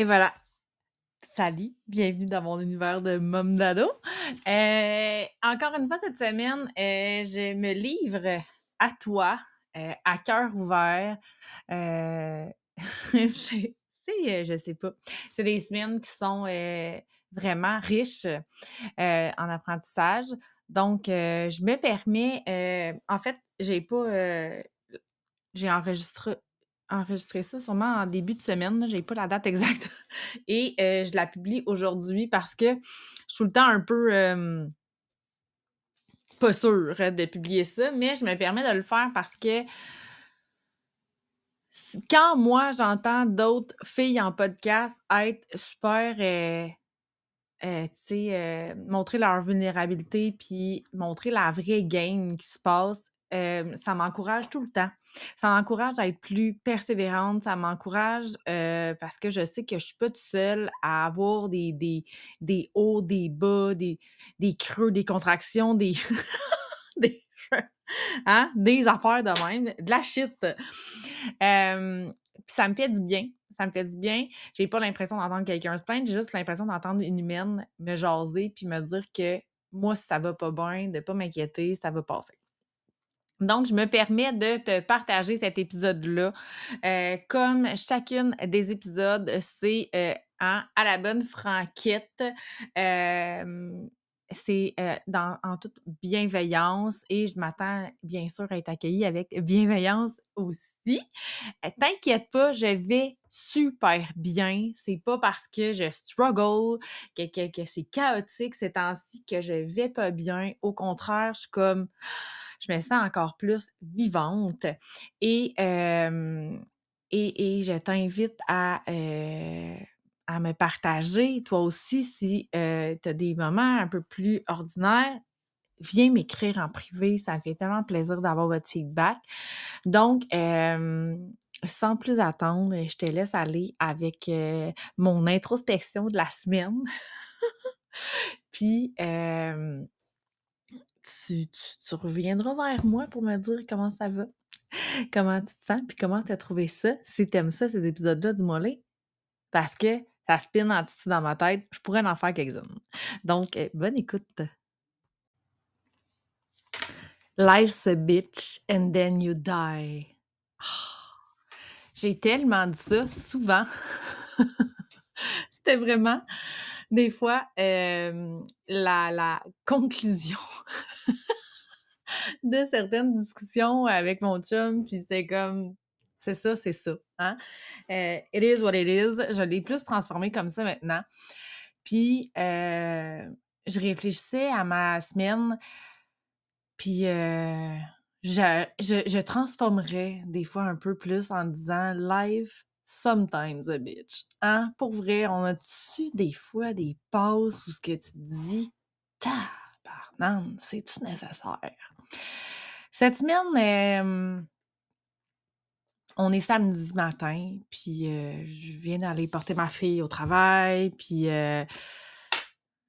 Et voilà. Salut, bienvenue dans mon univers de Mom Dado. Euh, encore une fois, cette semaine, euh, je me livre à toi, euh, à cœur ouvert. c'est, je sais pas, c'est des semaines qui sont vraiment riches en apprentissage. Donc, je me permets, en fait, j'ai pas, j'ai enregistré, enregistré ça sûrement en début de semaine. J'ai pas la date exacte. Et euh, je la publie aujourd'hui parce que je suis tout le temps un peu pas sûre de publier ça, mais je me permets de le faire parce que quand moi j'entends d'autres filles en podcast être super euh, euh, sais, montrer leur vulnérabilité puis montrer la vraie game qui se passe, ça m'encourage tout le temps. Ça m'encourage à être plus persévérante, ça m'encourage parce que je sais que je suis pas toute seule à avoir des, des, des hauts, des bas, des, des creux, des contractions, des, des, hein, des affaires de même, de la shit. ça me fait du bien. Ça me fait du bien. J'ai pas l'impression d'entendre quelqu'un se plaindre, j'ai juste l'impression d'entendre une humaine me jaser puis me dire que moi, si ça va pas bien, de pas m'inquiéter, ça va passer. Donc, je me permets de te partager cet épisode-là. Euh, comme chacune des épisodes, c'est euh, à la bonne franquette. c'est euh, en toute bienveillance et je m'attends bien sûr à être accueillie avec bienveillance aussi. T'inquiète pas, je vais super bien. C'est pas parce que je struggle, que, que, que c'est chaotique ces temps-ci que je vais pas bien. Au contraire, je suis comme je me sens encore plus vivante. Et, et, je t'invite à, à me partager, toi aussi, si tu as des moments un peu plus ordinaires, viens m'écrire en privé. Ça me fait tellement plaisir d'avoir votre feedback. Donc, sans plus attendre, je te laisse aller avec mon introspection de la semaine. Puis, tu, reviendras vers moi pour me dire comment ça va, comment tu te sens, puis comment tu as trouvé ça. Si tu aimes ça, ces épisodes-là, dis-moi Parce que ça spin en titi dans ma tête, je pourrais en faire quelques-unes. Donc, euh, bonne écoute. Life's a bitch and then you die. J'ai tellement dit ça souvent. C'était vraiment des fois, la, conclusion de certaines discussions avec mon chum, puis c'est comme, c'est ça, c'est ça. Hein? it is what it is. Je l'ai plus transformé comme ça maintenant. Puis, je réfléchissais à ma semaine, puis je, je, je transformerais des fois un peu plus en disant live sometimes a bitch. Hein? Pour vrai, on a-tu des fois des pauses où ce que tu dis, tabarnan, c'est-tu nécessaire? Cette semaine, on est samedi matin, puis je viens d'aller porter ma fille au travail, puis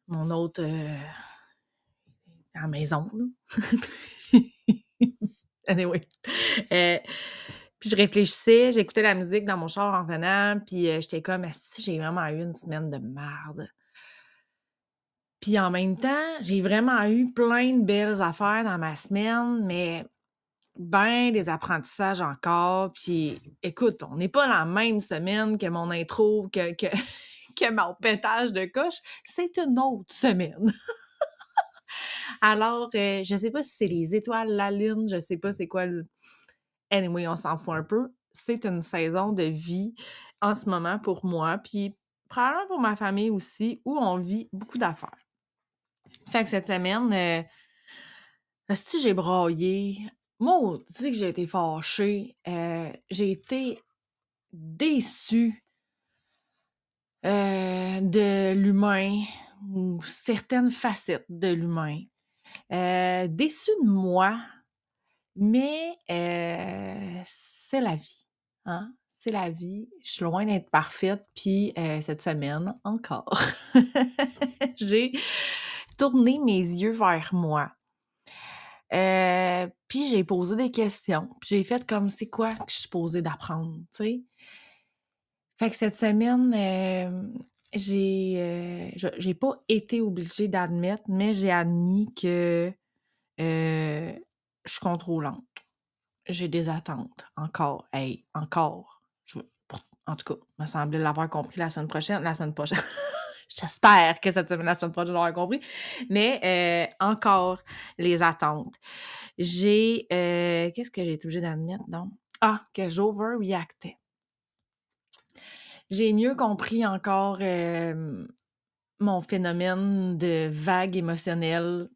mon autre à la maison, anyway. Puis je réfléchissais, j'écoutais la musique dans mon char en venant, puis euh, j'étais comme, si j'ai vraiment eu une semaine de merde. Puis en même temps, j'ai vraiment eu plein de belles affaires dans ma semaine, mais ben des apprentissages encore. Puis écoute, on n'est pas la même semaine que mon intro, que, que, que mon pétage de coche. C'est une autre semaine. Alors, euh, je sais pas si c'est les étoiles, la lune, je sais pas c'est quoi le Anyway, on s'en fout un peu. C'est une saison de vie en ce moment pour moi, puis probablement pour ma famille aussi, où on vit beaucoup d'affaires. Fait que cette semaine, euh, si j'ai braillé, moi, dis que j'ai été fâchée, euh, j'ai été déçue euh, de l'humain ou certaines facettes de l'humain. Déçue de moi mais c'est la vie. Hein? C'est la vie. Je suis loin d'être parfaite. Puis cette semaine, encore, j'ai tourné mes yeux vers moi. puis j'ai posé des questions. Puis j'ai fait comme c'est quoi que je suis posée d'apprendre, tu sais? Fait que cette semaine, hem, j'ai, pas été obligée d'admettre, mais j'ai admis que, je suis contrôlante. J'ai des attentes encore, hey, encore. En tout cas, il me semblait l'avoir compris la semaine prochaine la semaine prochaine. J'espère que cette semaine, la semaine prochaine, je compris. Mais euh, encore les attentes. J'ai. Euh, qu'est-ce que j'ai été obligée d'admettre, donc? Ah, que j'overreactais. J'ai mieux compris encore euh, mon phénomène de vague émotionnelle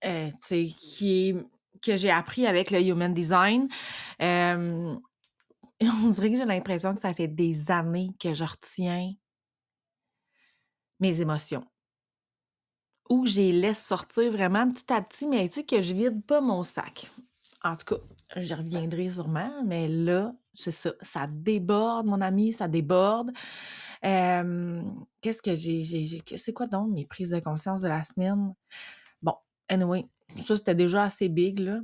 qui est que j'ai appris avec le Human Design. on dirait que j'ai l'impression que ça fait des années que je retiens mes émotions. Ou je les laisse sortir vraiment petit à petit, mais tu sais que je vide pas mon sac. En tout cas, j'y reviendrai sûrement, mais là, c'est ça. Ça déborde, mon ami, ça déborde. Qu'est-ce que j'ai. C'est quoi donc mes prises de conscience de la semaine? Anyway, ça c'était déjà assez big, là.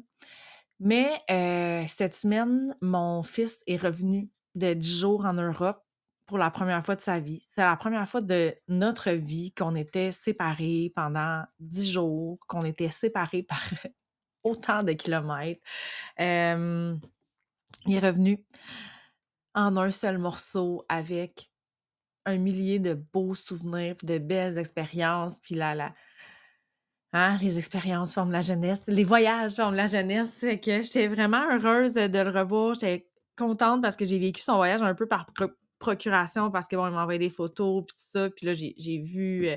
Mais euh, cette semaine, mon fils est revenu de 10 jours en Europe pour la première fois de sa vie. C'est la première fois de notre vie qu'on était séparés pendant dix jours, qu'on était séparés par autant de kilomètres. il est revenu en un seul morceau avec un millier de beaux souvenirs, de belles expériences, puis hein, les expériences forment la jeunesse, les voyages forment la jeunesse. C'est que j'étais vraiment heureuse de le revoir. J'étais contente parce que j'ai vécu son voyage un peu par procuration parce que bon, il m'a envoyé des photos puis tout ça. Puis là, j'ai vu euh,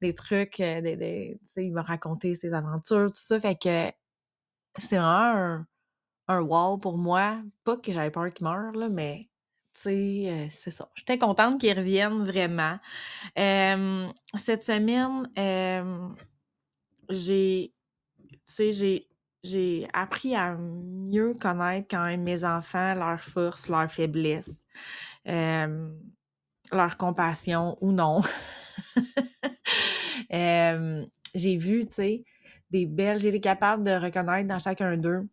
des trucs, euh, il m'a raconté ses aventures, tout ça. Fait que c'est vraiment un, un wow pour moi. Pas que j'avais peur qu'il meure, là, mais euh, c'est ça. J'étais contente qu'il revienne vraiment. cette semaine, j'ai, j'ai j'ai appris à mieux connaître quand même mes enfants, leurs forces, leurs faiblesses, leur compassion ou non. j'ai vu, tu sais, des belles, j'ai été capable de reconnaître dans chacun d'eux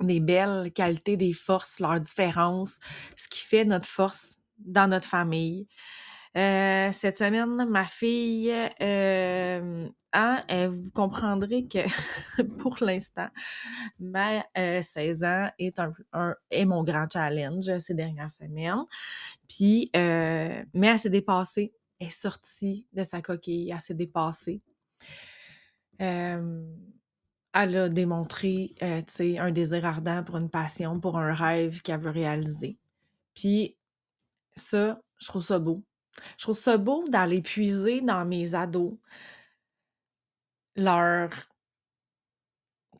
des belles qualités, des forces, leurs différences, ce qui fait notre force dans notre famille. Euh, cette semaine, ma fille, euh, hein, vous comprendrez que pour l'instant, ma 16 euh, ans est, un, est mon grand challenge ces dernières semaines. Puis, mais elle s'est dépassée, elle est sortie de sa coquille, elle s'est dépassée. elle a démontré, un désir ardent pour une passion, pour un rêve qu'elle veut réaliser. Puis, ça, je trouve ça beau je trouve ça beau d'aller puiser dans mes ados leur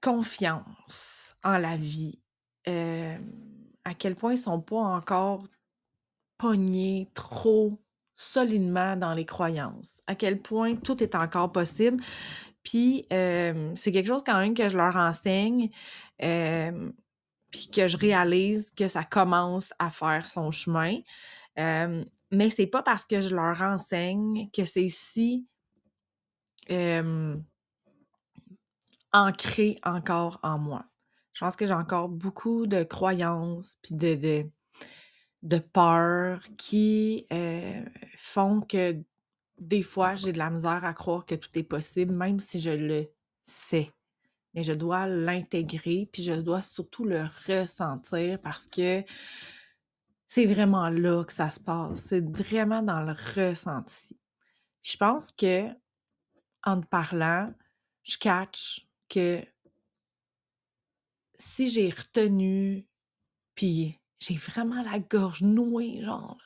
confiance en la vie, à quel point ils sont pas encore pognés trop solidement dans les croyances, à quel point tout est encore possible. Puis c'est quelque chose quand même que je leur enseigne, puis que je réalise que ça commence à faire son chemin. Mais c'est pas parce que je leur enseigne que c'est si ancré encore en moi. Je pense que j'ai encore beaucoup de croyances puis de, de, de peurs qui font que des fois, j'ai de la misère à croire que tout est possible, même si je le sais. Mais je dois l'intégrer, puis je dois surtout le ressentir parce que c'est vraiment là que ça se passe. C'est vraiment dans le ressenti. Je pense que, en te parlant, je catch que si j'ai retenu, puis j'ai vraiment la gorge nouée, genre,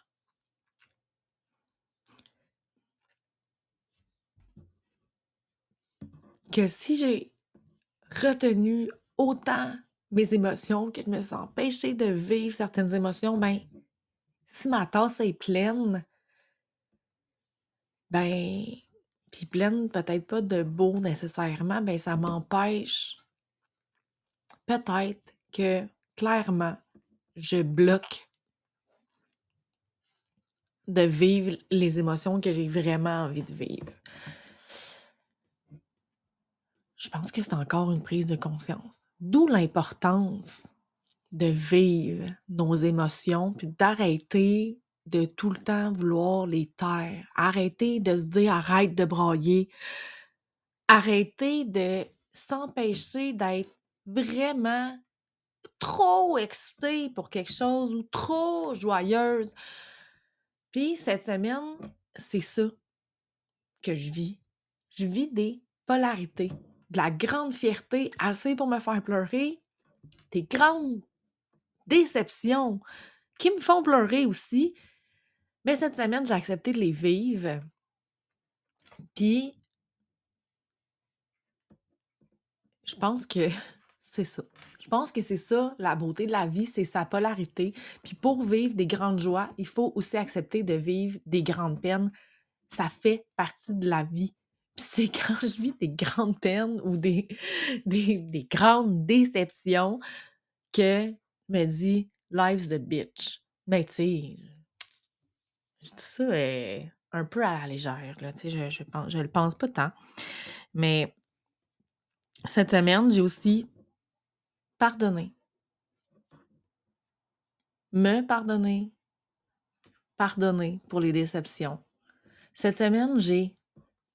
que si j'ai retenu autant mes émotions, que je me sens empêchée de vivre certaines émotions, ben, si ma tasse est pleine, ben, puis pleine peut-être pas de beau nécessairement, ben ça m'empêche peut-être que clairement je bloque de vivre les émotions que j'ai vraiment envie de vivre. Je pense que c'est encore une prise de conscience. D'où l'importance de vivre nos émotions, puis d'arrêter de tout le temps vouloir les taire. Arrêter de se dire arrête de brailler. Arrêter de s'empêcher d'être vraiment trop excitée pour quelque chose ou trop joyeuse. Puis cette semaine, c'est ça que je vis. Je vis des polarités, de la grande fierté assez pour me faire pleurer, des grandes déceptions qui me font pleurer aussi. Mais cette semaine, j'ai accepté de les vivre. Puis, je pense que c'est ça. Je pense que c'est ça, la beauté de la vie, c'est sa polarité. Puis pour vivre des grandes joies, il faut aussi accepter de vivre des grandes peines. Ça fait partie de la vie. Puis c'est quand je vis des grandes peines ou des, des, des grandes déceptions que me dit Life's the bitch. Mais tu sais, je dis ça euh, un peu à la légère, là, tu sais, je, je, pense, je le pense pas tant. Mais cette semaine, j'ai aussi pardonné. Me pardonner. Pardonner pour les déceptions. Cette semaine, j'ai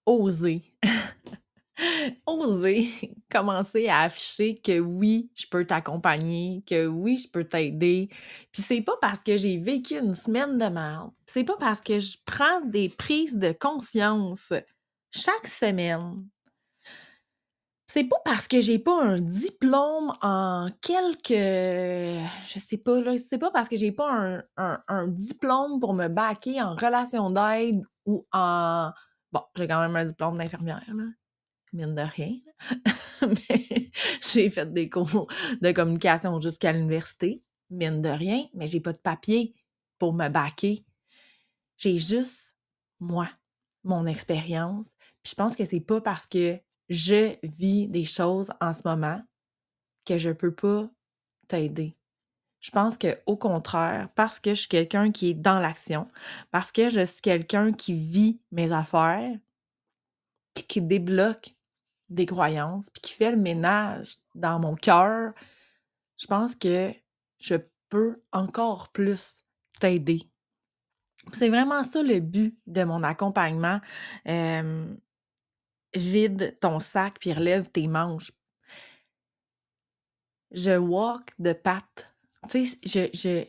osé oser commencer à afficher que oui, je peux t'accompagner, que oui, je peux t'aider. Puis c'est pas parce que j'ai vécu une semaine de merde, c'est pas parce que je prends des prises de conscience chaque semaine. C'est pas parce que j'ai pas un diplôme en quelques. Je sais pas, là. C'est pas parce que j'ai pas un, un diplôme pour me baquer en relation d'aide ou en. Bon, j'ai quand même un diplôme d'infirmière, là mine de rien. j'ai fait des cours de communication jusqu'à l'université, mine de rien, mais j'ai pas de papier pour me baquer. J'ai juste moi, mon expérience. Puis je pense que c'est pas parce que je vis des choses en ce moment que je peux pas t'aider. Je pense que au contraire, parce que je suis quelqu'un qui est dans l'action, parce que je suis quelqu'un qui vit mes affaires, qui débloque des croyances, puis qui fait le ménage dans mon cœur, je pense que je peux encore plus t'aider. C'est vraiment ça le but de mon accompagnement. vide ton sac puis relève tes manches. Je walk de patte. Tu sais, je, je,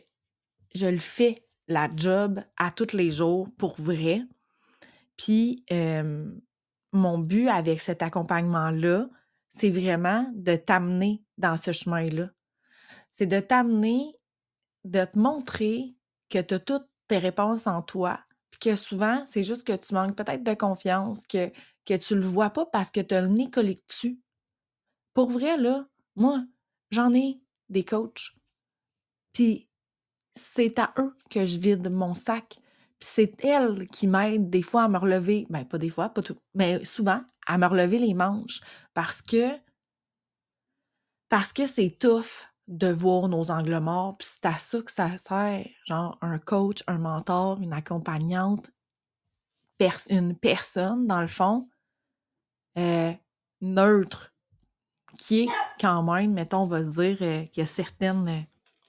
je le fais, la job, à tous les jours, pour vrai. Puis, mon but avec cet accompagnement-là, c'est vraiment de t'amener dans ce chemin-là. C'est de t'amener, de te montrer que tu as toutes tes réponses en toi, puis que souvent, c'est juste que tu manques peut-être de confiance, que, tu le vois pas parce que tu as le nez. Pour vrai, là, moi, j'en ai des coachs. Puis c'est à eux que je vide mon sac c'est elle qui m'aide des fois à me relever, ben pas des fois, pas tout, mais souvent à me relever les manches parce que parce que c'est tough de voir nos angles morts, puis c'est à ça que ça sert, genre un coach, un mentor, une accompagnante, une personne dans le fond euh, neutre qui est quand même, mettons, on va dire euh, qu'il y a certaines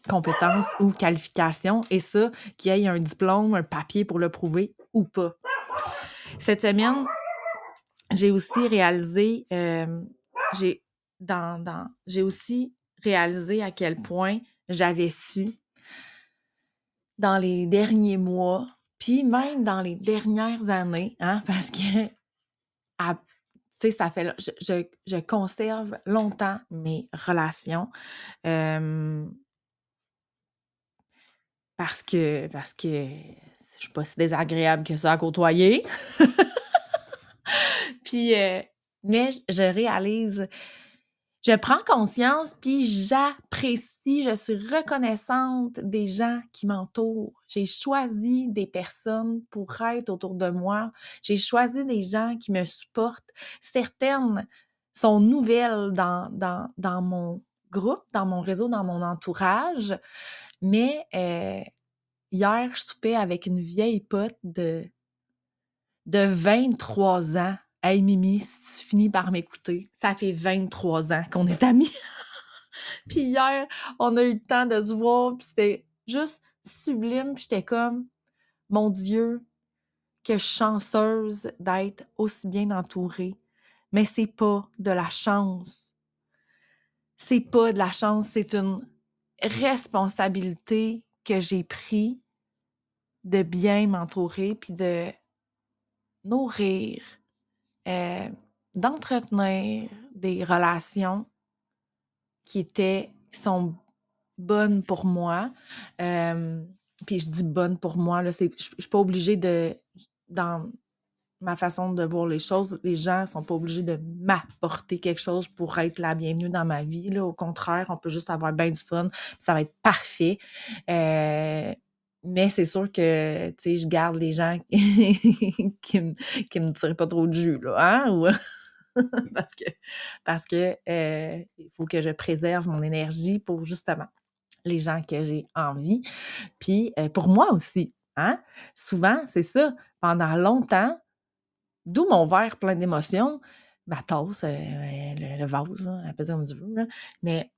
compétences ou qualifications, et ça, qu'il y ait un diplôme, un papier pour le prouver ou pas. Cette semaine, j'ai aussi réalisé, euh, j'ai dans, dans aussi réalisé à quel point j'avais su dans les derniers mois, puis même dans les dernières années, hein, parce que sais, ça fait. Je, je, conserve longtemps mes relations. Euh, parce que, parce que suis pas si désagréable que ça à côtoyer. puis, euh, mais je réalise, je prends conscience, puis j'apprécie, je suis reconnaissante des gens qui m'entourent. J'ai choisi des personnes pour être autour de moi. J'ai choisi des gens qui me supportent. Certaines sont nouvelles dans, dans, dans mon groupe, dans mon réseau, dans mon entourage. Mais euh, hier, je soupais avec une vieille pote de, de 23 ans. Hey Mimi, si tu finis par m'écouter, ça fait 23 ans qu'on est amis. puis hier, on a eu le temps de se voir, puis c'était juste sublime. J'étais comme, mon Dieu, que chanceuse d'être aussi bien entourée. Mais c'est pas de la chance. C'est pas de la chance, c'est une responsabilité que j'ai pris de bien m'entourer puis de nourrir, euh, d'entretenir des relations qui étaient, qui sont bonnes pour moi. Euh, puis je dis bonnes pour moi, là, je ne suis pas obligée de, dans ma façon de voir les choses, les gens ne sont pas obligés de m'apporter quelque chose pour être la bienvenue dans ma vie. Là. Au contraire, on peut juste avoir bien du fun, ça va être parfait. Euh, mais c'est sûr que, tu sais, je garde les gens qui me, me tirent pas trop de jus, là, hein? parce que, parce que euh, il faut que je préserve mon énergie pour justement les gens que j'ai envie. Puis euh, pour moi aussi, hein? Souvent, c'est ça. Pendant longtemps, d'où mon verre plein d'émotions, ma tasse, euh, le, vase, hein, un peu comme tu veux, mais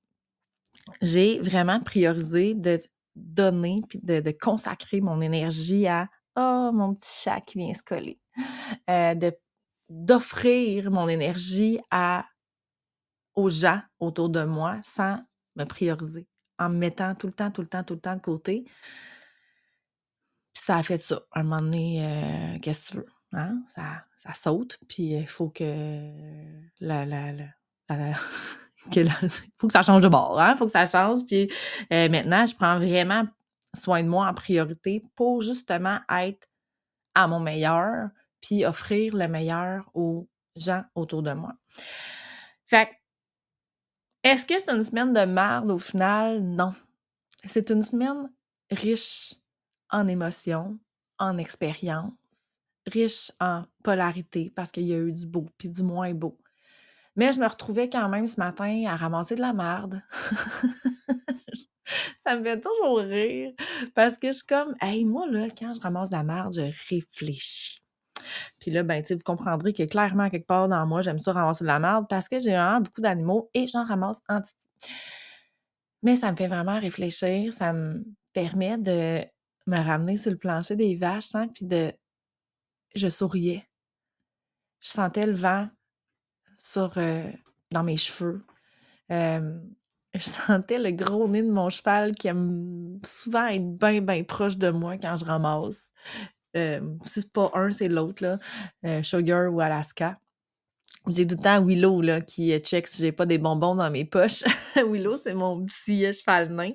j'ai vraiment priorisé de donner puis de, consacrer mon énergie à Oh, mon petit chat qui vient se coller. Euh, d'offrir mon énergie à, aux gens autour de moi sans me prioriser, en me mettant tout le temps, tout le temps, tout le temps de côté. Puis ça a fait ça. À un moment donné, euh, qu'est-ce que tu veux? Hein? Ça, ça saute, puis il faut que la, la, la faut que ça change de bord, hein? faut que ça change. Puis maintenant, je prends vraiment soin de moi en priorité pour justement être à mon meilleur, puis offrir le meilleur aux gens autour de moi. Fait est-ce que c'est une semaine de merde au final? Non. C'est une semaine riche en émotions, en expériences, riche en polarité parce qu'il y a eu du beau puis du moins beau. Mais je me retrouvais quand même ce matin à ramasser de la merde. ça me fait toujours rire parce que je suis comme, hey, moi, là, quand je ramasse de la merde, je réfléchis. Puis là, ben, tu vous comprendrez que clairement, quelque part dans moi, j'aime ça ramasser de la merde parce que j'ai vraiment beaucoup d'animaux et j'en ramasse en titi. Mais ça me fait vraiment réfléchir, ça me permet de me ramener sur le plancher des vaches, hein, puis de. Je souriais. Je sentais le vent sur, euh, dans mes cheveux. je sentais le gros nez de mon cheval qui aime souvent être bien, bien proche de moi quand je ramasse. si c'est pas un, c'est l'autre, là, euh, Sugar ou Alaska. J'ai tout le temps Willow là, qui euh, check si j'ai pas des bonbons dans mes poches. Willow, c'est mon petit cheval nain.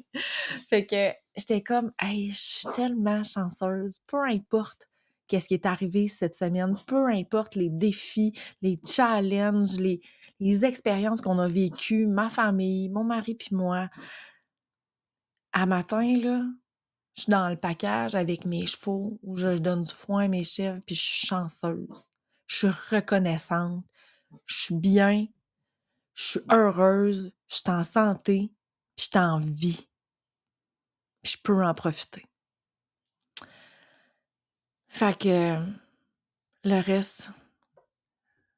Fait que j'étais comme, je suis tellement chanceuse, peu importe qu'est-ce qui est arrivé cette semaine, peu importe les défis, les challenges, les, expériences qu'on a vécues, ma famille, mon mari puis moi. À matin, là, je suis dans le package avec mes chevaux où je donne du foin à mes chèvres puis je suis chanceuse. Je suis reconnaissante. Je suis bien. Je suis heureuse. Je suis en santé. Puis je suis en vie. Puis je peux en profiter. Fait que le reste,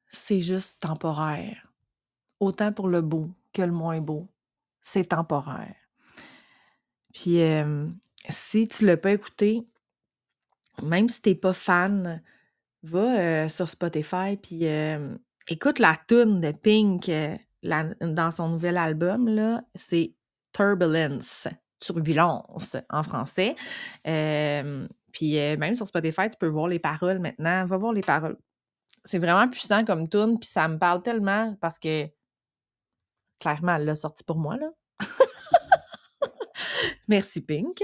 c'est juste temporaire. Autant pour le beau que le moins beau, c'est temporaire. Puis si tu ne l'as pas écouté, même si tu n'es pas fan, va sur Spotify puis écoute la tune de Pink dans son nouvel album. C'est Turbulence, turbulence en français. Puis euh, même sur Spotify, tu peux voir les paroles maintenant. Va voir les paroles. C'est vraiment puissant comme tune, puis ça me parle tellement parce que clairement, elle l'a sorti pour moi, là. Merci Pink.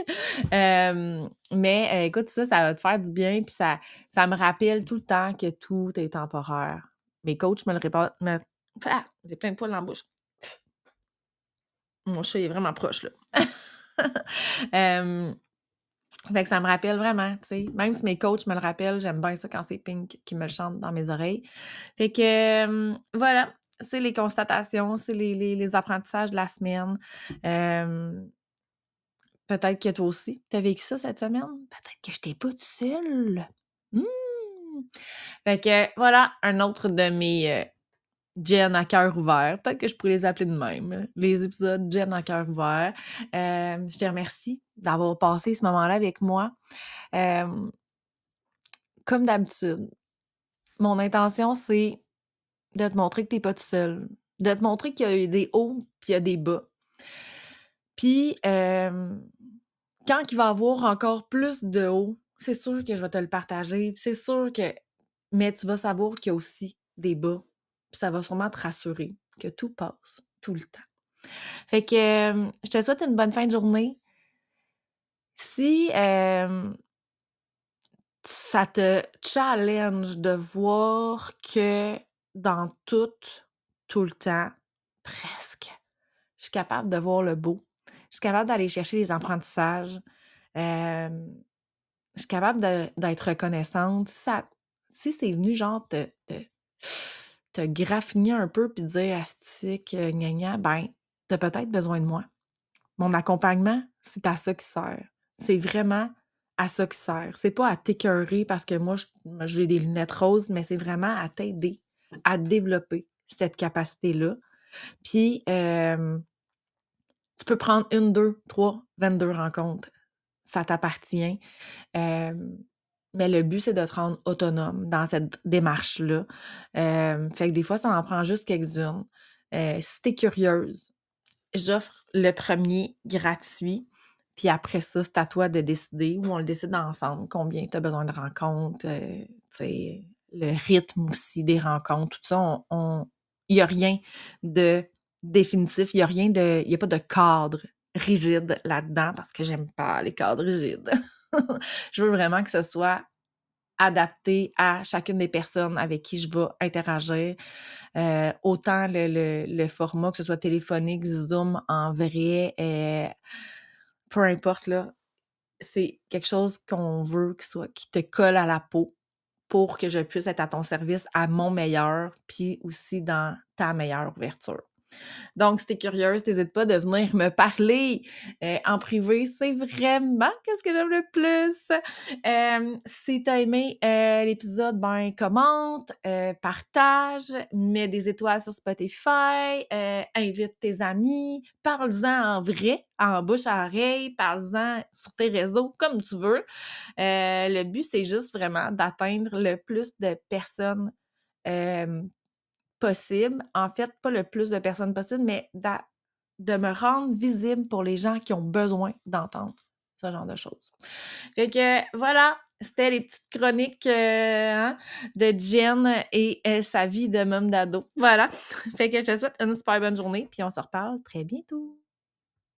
mais euh, écoute, ça, ça va te faire du bien, puis ça, ça me rappelle tout le temps que tout est temporaire. Mes coachs me le répètent. Me... Ah, j'ai plein de poils dans la bouche. Mon chat est vraiment proche, là. Fait que ça me rappelle vraiment, tu sais. Même si mes coachs me le rappellent, j'aime bien ça quand c'est Pink qui me le chante dans mes oreilles. Fait que voilà, c'est les constatations, c'est les, apprentissages de la semaine. Peut-être que toi aussi, tu as vécu ça cette semaine? Peut-être que je n'étais pas toute seule. Mmh! Fait que voilà, un autre de mes Jen à cœur ouvert. Peut-être que je pourrais les appeler de même. Les épisodes Jen à cœur ouvert. Euh, je te remercie d'avoir passé ce moment-là avec moi. Euh, comme d'habitude, mon intention, c'est de te montrer que tu n'es pas tout seul. De te montrer qu'il y a des hauts puis il y a des bas. Puis, euh, quand il va y avoir encore plus de hauts, c'est sûr que je vais te le partager. C'est sûr que. Mais tu vas savoir qu'il y a aussi des bas ça va sûrement te rassurer que tout passe tout le temps. Fait que je te souhaite une bonne fin de journée. Si ça te challenge de voir que dans tout, tout le temps, presque, je suis capable de voir le beau. Je suis capable d'aller chercher les apprentissages. je suis capable d'être reconnaissante. Si, si c'est venu genre te, te graffiner un peu puis dire astique, euh, gna gna, ben, t'as peut-être besoin de moi. Mon accompagnement, c'est à ça qui sert. C'est vraiment à ça qui sert. C'est pas à t'écœurer parce que moi, j'ai des lunettes roses, mais c'est vraiment à t'aider à développer cette capacité-là. Puis, tu peux prendre une, deux, trois, 22 rencontres. Ça t'appartient. Mais le but, c'est de te rendre autonome dans cette démarche-là. fait que des fois, ça en prend juste quelques-unes. Euh, si tu es curieuse, j'offre le premier gratuit. Puis après ça, c'est à toi de décider ou on le décide ensemble combien tu as besoin de rencontres, euh, le rythme aussi des rencontres, tout ça. Il n'y a rien de définitif, il n'y a rien de. Il n'y a pas de cadre rigide là-dedans parce que j'aime pas les cadres rigides. je veux vraiment que ce soit adapté à chacune des personnes avec qui je vais interagir. Euh, autant le, format, que ce soit téléphonique, Zoom, en vrai, euh, peu importe, là, c'est quelque chose qu'on veut qui, soit, qui te colle à la peau pour que je puisse être à ton service à mon meilleur, puis aussi dans ta meilleure ouverture. Donc, si tu es curieuse, n'hésite pas de venir me parler euh, en privé. C'est vraiment qu'est-ce que j'aime le plus. si tu as aimé euh, l'épisode, ben commente, euh, partage, mets des étoiles sur Spotify, invite tes amis, parle-en en vrai, en bouche à oreille, parle-en sur tes réseaux, comme tu veux. le but, c'est juste vraiment d'atteindre le plus de personnes possible, en fait, pas le plus de personnes possible, mais de me rendre visible pour les gens qui ont besoin d'entendre ce genre de choses. Fait que voilà, c'était les petites chroniques euh, hein, de Jen et euh, sa vie de même d'ado. Voilà. Fait que je te souhaite une super bonne journée, puis on se reparle très bientôt.